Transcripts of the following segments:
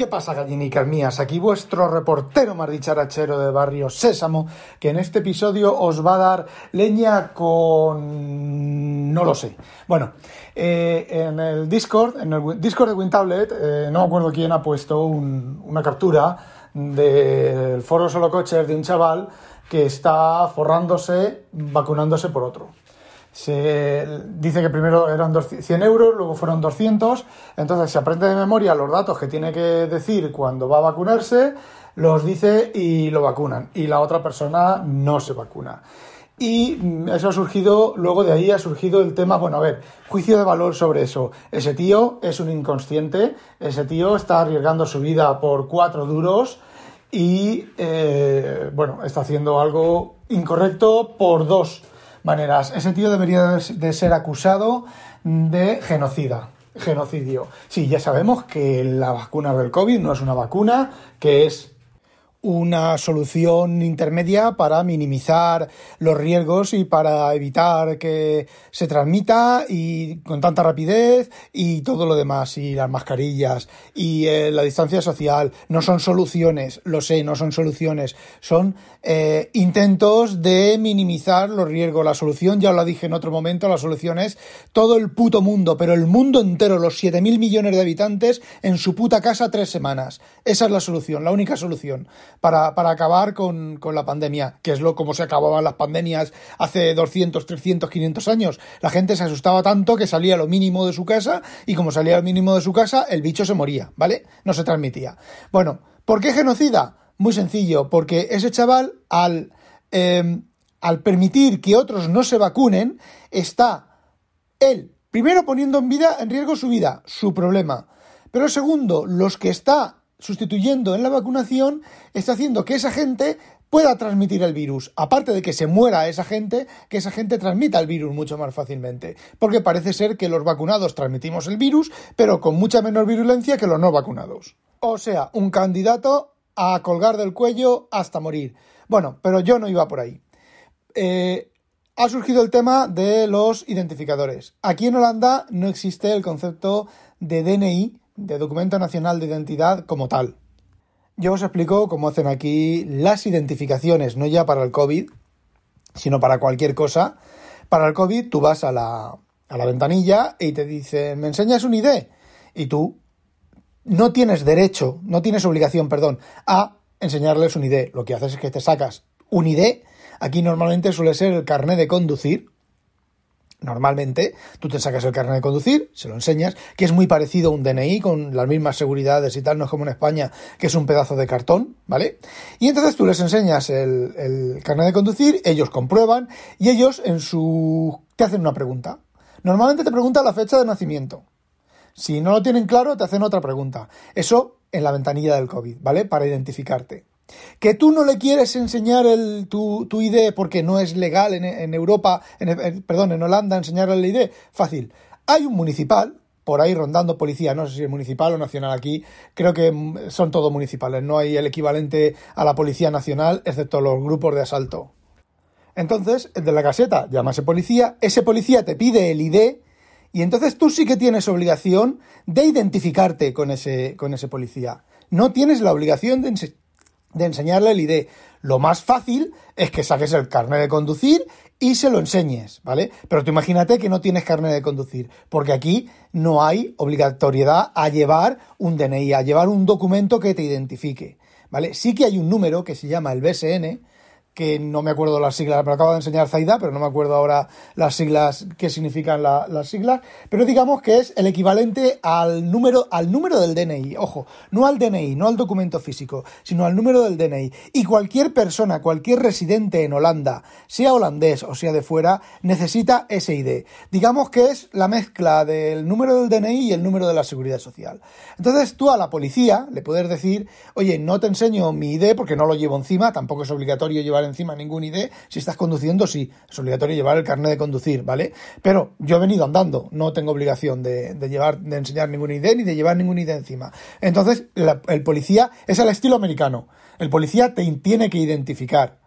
¿Qué pasa, gallinicas mías? Aquí vuestro reportero más dicharachero de Barrio Sésamo, que en este episodio os va a dar leña con... no lo sé. Bueno, eh, en el Discord, en el Discord de WinTablet, eh, no me acuerdo quién ha puesto un- una captura del foro solo coches de un chaval que está forrándose vacunándose por otro. Se dice que primero eran 200 100 euros, luego fueron 200, entonces se aprende de memoria los datos que tiene que decir cuando va a vacunarse, los dice y lo vacunan, y la otra persona no se vacuna. Y mm, eso ha surgido, luego de ahí ha surgido el tema, bueno, a ver, juicio de valor sobre eso. Ese tío es un inconsciente, ese tío está arriesgando su vida por cuatro duros y, eh, bueno, está haciendo algo incorrecto por dos maneras. Ese tío debería de ser acusado de genocida, genocidio. Sí, ya sabemos que la vacuna del COVID no es una vacuna, que es una solución intermedia para minimizar los riesgos y para evitar que se transmita y con tanta rapidez y todo lo demás y las mascarillas y eh, la distancia social. No son soluciones lo sé no son soluciones. Son eh, intentos de minimizar los riesgos. La solución ya la dije en otro momento la solución es todo el puto mundo pero el mundo entero los 7.000 millones de habitantes en su puta casa tres semanas. Esa es la solución la única solución para, para acabar con, con la pandemia, que es lo como se acababan las pandemias hace 200, 300, 500 años. La gente se asustaba tanto que salía lo mínimo de su casa y como salía lo mínimo de su casa, el bicho se moría, ¿vale? No se transmitía. Bueno, ¿por qué genocida? Muy sencillo, porque ese chaval al, eh, al permitir que otros no se vacunen, está él, primero poniendo en vida, en riesgo su vida, su problema. Pero segundo, los que está sustituyendo en la vacunación está haciendo que esa gente pueda transmitir el virus. Aparte de que se muera esa gente, que esa gente transmita el virus mucho más fácilmente. Porque parece ser que los vacunados transmitimos el virus, pero con mucha menor virulencia que los no vacunados. O sea, un candidato a colgar del cuello hasta morir. Bueno, pero yo no iba por ahí. Eh, ha surgido el tema de los identificadores. Aquí en Holanda no existe el concepto de DNI, de Documento Nacional de Identidad, como tal. Yo os explico cómo hacen aquí las identificaciones, no ya para el COVID, sino para cualquier cosa. Para el COVID tú vas a la, a la ventanilla y te dicen, ¿me enseñas un ID? Y tú no tienes derecho, no tienes obligación, perdón, a enseñarles un ID. Lo que haces es que te sacas un ID. Aquí normalmente suele ser el carnet de conducir. Normalmente tú te sacas el carnet de conducir, se lo enseñas, que es muy parecido a un DNI con las mismas seguridades y tal, no es como en España, que es un pedazo de cartón, ¿vale? Y entonces tú les enseñas el, carnet de conducir, ellos comprueban y ellos en su te hacen una pregunta. Normalmente te preguntan la fecha de nacimiento. Si no lo tienen claro, te hacen otra pregunta. Eso en la ventanilla del COVID, ¿vale? Para identificarte. Que tú no le quieres enseñar el, tu, tu ID porque no es legal en, Europa, en, perdón, en Holanda enseñarle el ID. Fácil. Hay un municipal por ahí rondando policía, no sé si es municipal o nacional aquí, creo que son todos municipales, no hay el equivalente a la policía nacional, excepto los grupos de asalto. Entonces, el de la caseta llama a ese policía, ese policía te pide el ID y entonces tú sí que tienes obligación de identificarte con ese, con ese policía. No tienes la obligación de, de enseñarle el ID. Lo más fácil es que saques el carnet de conducir y se lo enseñes, ¿vale? Pero tú imagínate que no tienes carnet de conducir, porque aquí no hay obligatoriedad a llevar un DNI, a llevar un documento que te identifique, ¿vale? Sí que hay un número que se llama el BSN, que no me acuerdo las siglas, me acaba de enseñar Zaida, pero no me acuerdo ahora las siglas, qué significan las siglas, pero digamos que es el equivalente al número, al número del DNI, ojo, no al DNI, no al documento físico, sino al número del DNI. Y cualquier persona, cualquier residente en Holanda, sea holandés o sea de fuera, necesita ese ID. Digamos que es la mezcla del número del DNI y el número de la seguridad social. Entonces tú a la policía le puedes decir, oye, no te enseño mi ID porque no lo llevo encima, tampoco es obligatorio llevar encima ningún ID. Si estás conduciendo, sí, es obligatorio llevar el carnet de conducir, ¿vale? Pero yo he venido andando, no tengo obligación de, llevar, de enseñar ningún ID ni de llevar ningún ID encima. Entonces, el policía es al estilo americano. El policía te tiene que identificar.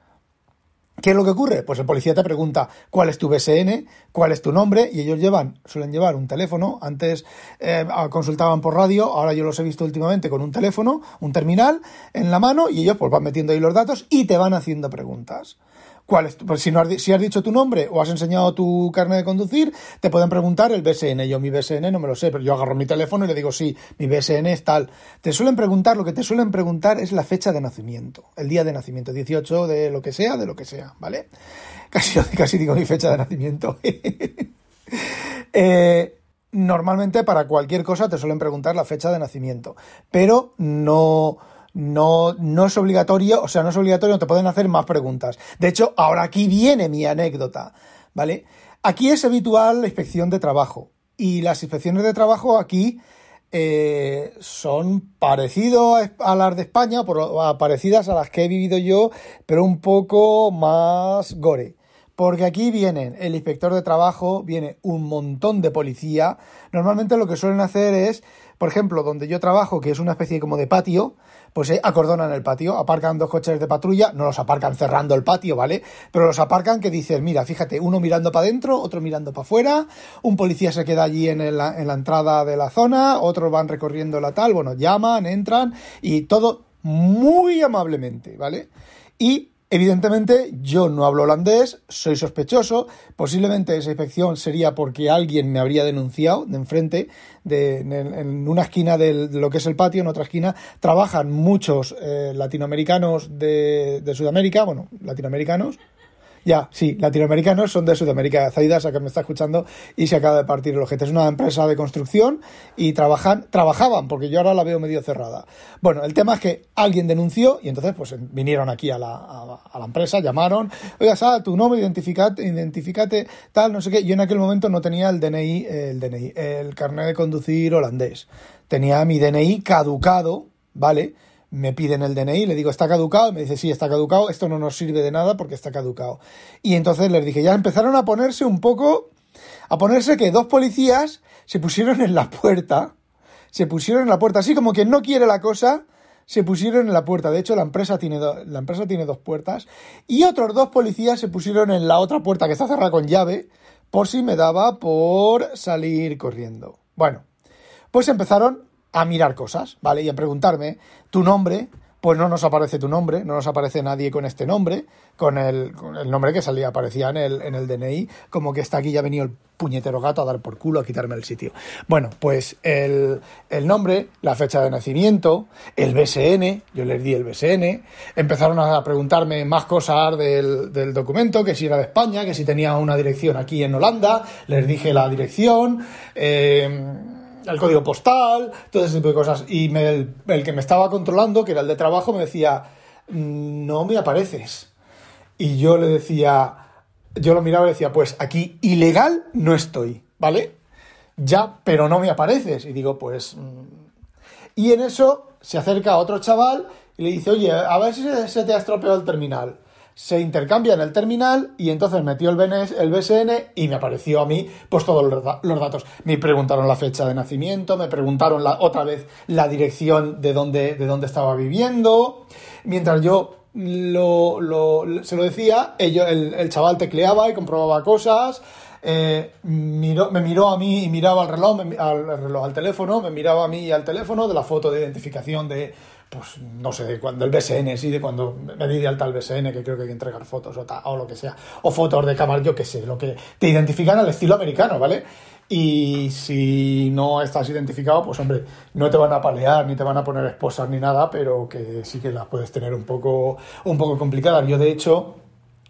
¿Qué es lo que ocurre? Pues el policía te pregunta cuál es tu BSN, cuál es tu nombre, y ellos llevan, suelen llevar un teléfono. Antes eh, consultaban por radio, ahora yo los he visto últimamente con un teléfono, un terminal en la mano, y ellos pues van metiendo ahí los datos y te van haciendo preguntas. ¿Cuál es? Pues si, no has, si has dicho tu nombre o has enseñado tu carnet de conducir, te pueden preguntar el BSN. Yo mi BSN no me lo sé, pero yo agarro mi teléfono y le digo, sí, mi BSN es tal. Te suelen preguntar, lo que te suelen preguntar es la fecha de nacimiento, el día de nacimiento, 18 de lo que sea, de lo que sea, ¿vale? Casi, casi digo mi fecha de nacimiento. eh, normalmente para cualquier cosa te suelen preguntar la fecha de nacimiento, pero no no, no es obligatorio, o sea, no es obligatorio, te pueden hacer más preguntas. De hecho, ahora aquí viene mi anécdota, ¿vale? Aquí es habitual la inspección de trabajo y las inspecciones de trabajo aquí eh, son parecidos a las de España, parecidas a las que he vivido yo, pero un poco más gore. Porque aquí vienen el inspector de trabajo, viene un montón de policía. Normalmente lo que suelen hacer es, por ejemplo, donde yo trabajo, que es una especie como de patio, pues eh, acordonan el patio, aparcan dos coches de patrulla, no los aparcan cerrando el patio, ¿vale? Pero los aparcan que dicen, mira, fíjate, uno mirando para adentro, otro mirando para afuera, un policía se queda allí en, la, en la entrada de la zona, otros van recorriendo la tal, bueno, llaman, entran y todo muy amablemente, ¿vale? Y Evidentemente, yo no hablo holandés, soy sospechoso. Posiblemente esa inspección sería porque alguien me habría denunciado de enfrente, de, en, una esquina de lo que es el patio, en otra esquina, trabajan muchos eh, latinoamericanos de, de Sudamérica, bueno, latinoamericanos, ya, sí, latinoamericanos son de Sudamérica. Zaidas, a que me está escuchando y se acaba de partir el ojete. Es una empresa de construcción y trabajan, trabajaban, porque yo ahora la veo medio cerrada. Bueno, el tema es que alguien denunció y entonces pues vinieron aquí a la, a, la empresa, llamaron, oiga, Sara, tu nombre, identificate, identificate, tal, no sé qué. Yo en aquel momento no tenía el DNI, el DNI, el carnet de conducir holandés. Tenía mi DNI caducado, ¿vale? Me piden el DNI, le digo, ¿está caducado? me dice, sí, está caducado, esto no nos sirve de nada porque está caducado. Y entonces les dije, ya empezaron a ponerse un poco, a ponerse que dos policías se pusieron en la puerta, se pusieron en la puerta, así como que no quiere la cosa, se pusieron en la puerta. De hecho, la empresa tiene, la empresa tiene dos puertas. Y otros dos policías se pusieron en la otra puerta que está cerrada con llave, por si me daba por salir corriendo. Bueno, pues empezaron a mirar cosas, ¿vale? Y a preguntarme tu nombre, pues no nos aparece tu nombre, no nos aparece nadie con este nombre, con el, nombre que salía, aparecía en el, en el DNI, como que está aquí ya ha venido el puñetero gato a dar por culo, a quitarme el sitio. Bueno, pues el, el nombre, la fecha de nacimiento, el BSN, yo les di el BSN, empezaron a preguntarme más cosas del, del documento, que si era de España, que si tenía una dirección aquí en Holanda, les dije la dirección, eh, el código postal, todo ese tipo de cosas. Y el, que me estaba controlando, que era el de trabajo, me decía, mm, no me apareces. Y yo le decía, yo lo miraba y decía, pues aquí ilegal no estoy, ¿vale? Ya, pero no me apareces. Y digo, pues... Mm". Y en eso se acerca otro chaval y le dice, oye, a ver si se te ha estropeado el terminal se intercambia en el terminal y entonces metió el, BSN y me apareció a mí pues todos los, datos. Me preguntaron la fecha de nacimiento, me preguntaron la, otra vez la dirección de dónde, de dónde estaba viviendo. Mientras yo se lo decía, ello, el, chaval tecleaba y comprobaba cosas. Eh, me miró a mí y miraba al reloj, al reloj, al teléfono, me miraba a mí y al teléfono de la foto de identificación de, pues no sé, de cuando el BSN, sí, de cuando me di de alta el BSN, que creo que hay que entregar fotos o, o lo que sea, o fotos de cámara, yo qué sé, lo que te identifican al estilo americano, ¿vale? Y si no estás identificado, pues hombre, no te van a palear, ni te van a poner esposas ni nada, pero que sí que las puedes tener un poco, un poco complicadas. Yo, de hecho,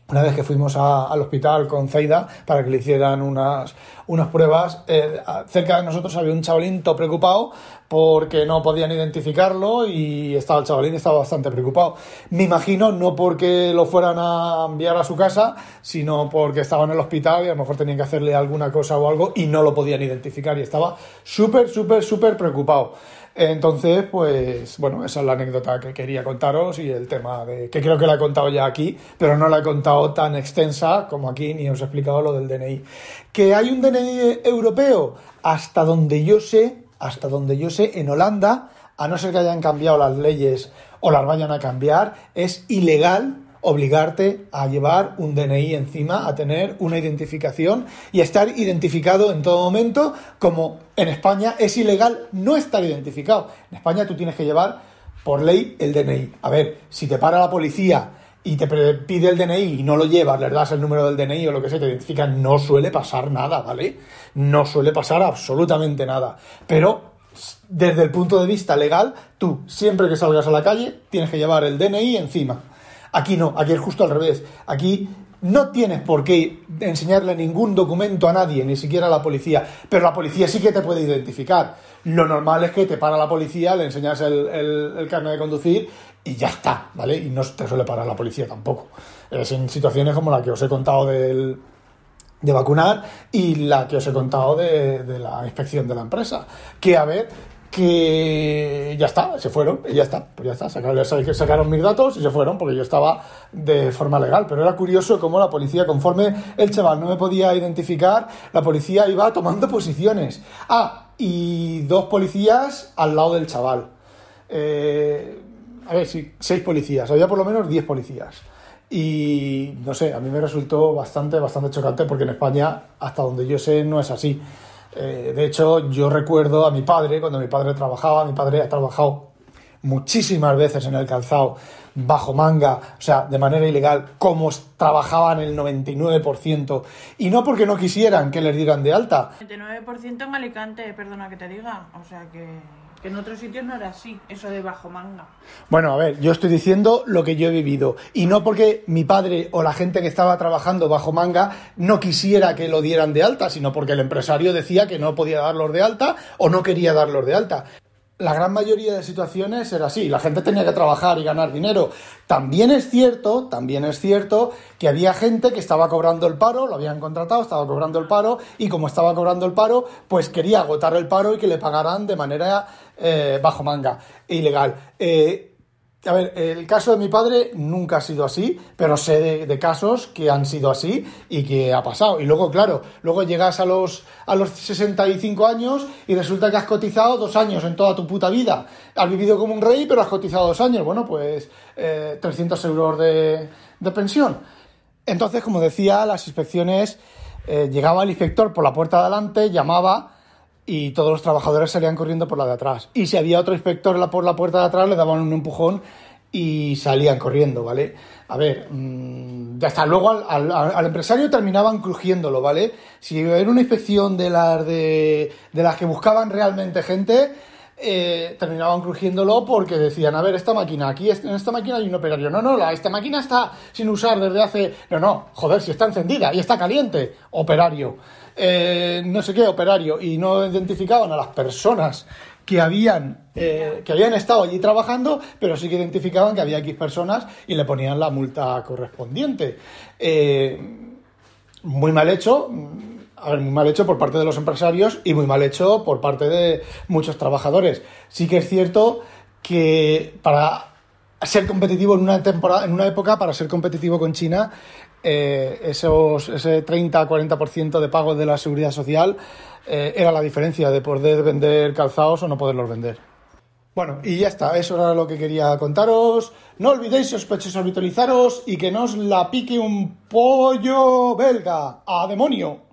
una vez que fuimos al hospital con Zaida para que le hicieran unas, unas pruebas, eh, cerca de nosotros había un chavalín todo preocupado porque no podían identificarlo y estaba el chavalín estaba bastante preocupado. Me imagino no porque lo fueran a enviar a su casa, sino porque estaba en el hospital y a lo mejor tenían que hacerle alguna cosa o algo y no lo podían identificar y estaba súper, súper, súper preocupado. Entonces, pues bueno, esa es la anécdota que quería contaros y el tema de que creo que la he contado ya aquí, pero no la he contado tan extensa como aquí ni os he explicado lo del DNI. Que hay un DNI europeo, hasta donde yo sé, hasta donde yo sé, en Holanda, a no ser que hayan cambiado las leyes o las vayan a cambiar, es ilegal obligarte a llevar un DNI encima, a tener una identificación y a estar identificado en todo momento, como en España es ilegal no estar identificado. En España tú tienes que llevar por ley el DNI. A ver, si te para la policía y te pide el DNI y no lo llevas, le das el número del DNI o lo que sea, te identifican, no suele pasar nada, ¿vale? No suele pasar absolutamente nada. Pero desde el punto de vista legal, tú siempre que salgas a la calle tienes que llevar el DNI encima. Aquí no, aquí es justo al revés. Aquí no tienes por qué enseñarle ningún documento a nadie, ni siquiera a la policía, pero la policía sí que te puede identificar. Lo normal es que te para la policía, le enseñas el, el, carnet de conducir y ya está, ¿vale? Y no te suele parar la policía tampoco. Es en situaciones como la que os he contado del, de vacunar y la que os he contado de, de, la inspección de la empresa. Que a ver, que ya está, se fueron, y ya está, pues ya está, sacaron, sacaron mis datos y se fueron porque yo estaba de forma legal, pero era curioso cómo la policía, conforme el chaval no me podía identificar, la policía iba tomando posiciones. Ah, y dos policías al lado del chaval. Eh, a ver, sí, seis policías, había por lo menos diez policías. Y no sé, a mí me resultó bastante, bastante chocante porque en España, hasta donde yo sé, no es así. Eh, de hecho, yo recuerdo a mi padre, cuando mi padre trabajaba, mi padre ha trabajado muchísimas veces en el calzado bajo manga, o sea, de manera ilegal, como trabajaban el 99%, y no porque no quisieran que les dieran de alta. 99% en Alicante, perdona que te diga, o sea que que en otros sitios no era así, eso de bajo manga. Bueno, a ver, yo estoy diciendo lo que yo he vivido. Y no porque mi padre o la gente que estaba trabajando bajo manga no quisiera que lo dieran de alta, sino porque el empresario decía que no podía darlos de alta o no quería darlos de alta la gran mayoría de situaciones era así, la gente tenía que trabajar y ganar dinero. También es cierto, también es cierto que había gente que estaba cobrando el paro, lo habían contratado, estaba cobrando el paro y como estaba cobrando el paro, pues quería agotar el paro y que le pagaran de manera eh, bajo manga, ilegal. Eh, a ver, el caso de mi padre nunca ha sido así, pero sé de, casos que han sido así y que ha pasado. Y luego, claro, luego llegas a los, a los 65 años y resulta que has cotizado dos años en toda tu puta vida. Has vivido como un rey, pero has cotizado dos años. Bueno, pues 300 eh, euros de, de, pensión. Entonces, como decía, las inspecciones, eh, llegaba el inspector por la puerta de adelante, llamaba y todos los trabajadores salían corriendo por la de atrás. Y si había otro inspector por la puerta de atrás, le daban un empujón y salían corriendo, ¿vale? A ver, mm, ya está. Luego al, empresario terminaban crujiéndolo, ¿vale? Si era una inspección de las, de, de las que buscaban realmente gente, eh, terminaban crujiéndolo porque decían, a ver, esta máquina, aquí en esta máquina hay un operario. No, no, la, esta máquina está sin usar desde hace... No, no, joder, si está encendida y está caliente, operario. Eh, no sé qué, operario. Y no identificaban a las personas que habían, eh, que habían estado allí trabajando, pero sí que identificaban que había X personas y le ponían la multa correspondiente. muy mal hecho a ver, muy mal hecho por parte de los empresarios y muy mal hecho por parte de muchos trabajadores. Sí que es cierto que para ser competitivo en una temporada, en una época, para ser competitivo con China, eh, esos, ese 30-40% de pago de la seguridad social eh, era la diferencia de poder vender calzados o no poderlos vender. Bueno, y ya está, eso era lo que quería contaros. No olvidéis, sospechosos, habitualizaros y que no os la pique un pollo belga. ¡A demonio!